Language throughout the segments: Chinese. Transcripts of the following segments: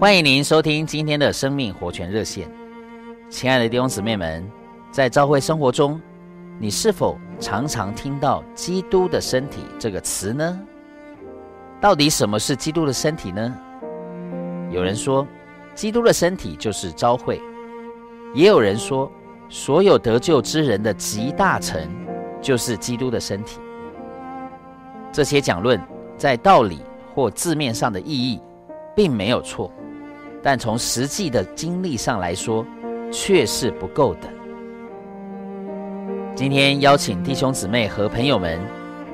欢迎您收听今天的生命活泉热线，亲爱的弟兄姊妹们，在教会生活中，你是否常常听到“基督的身体”这个词呢？到底什么是基督的身体呢？有人说，基督的身体就是教会；也有人说，所有得救之人的集大成就是基督的身体。这些讲论在道理或字面上的意义并没有错。但从实际的经历上来说，却是不够的。今天邀请弟兄姊妹和朋友们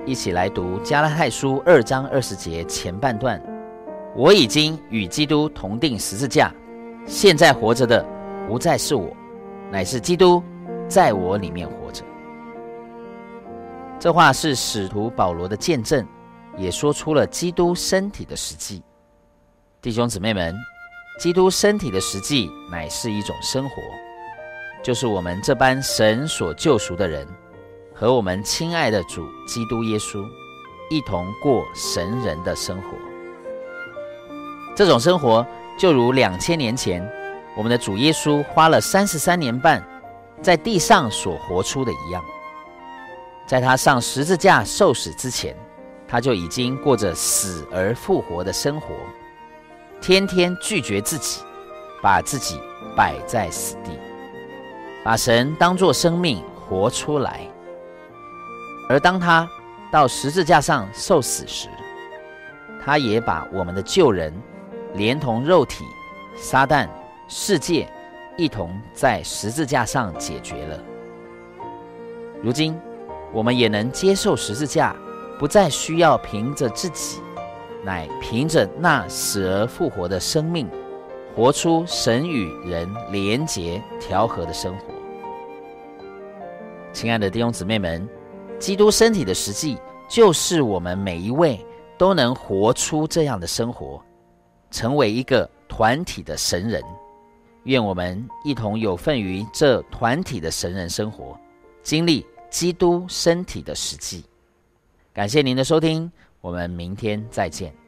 一起来读加拉太书二章二十节前半段：“我已经与基督同钉十字架，现在活着的不再是我，乃是基督在我里面活着。”这话是使徒保罗的见证，也说出了基督身体的实际。弟兄姊妹们。基督身体的实际乃是一种生活，就是我们这般神所救赎的人，和我们亲爱的主基督耶稣一同过神人的生活。这种生活就如两千年前我们的主耶稣花了三十三年半在地上所活出的一样。在他上十字架受死之前，他就已经过着死而复活的生活。天天拒绝自己，把自己摆在死地，把神当作生命活出来。而当他到十字架上受死时，他也把我们的旧人，连同肉体、撒旦、世界，一同在十字架上解决了。如今，我们也能接受十字架，不再需要凭着自己。乃凭着那死而复活的生命，活出神与人连结调和的生活。亲爱的弟兄姊妹们，基督身体的实际，就是我们每一位都能活出这样的生活，成为一个团体的神人。愿我们一同有份于这团体的神人生活，经历基督身体的实际。感谢您的收听。我们明天再见。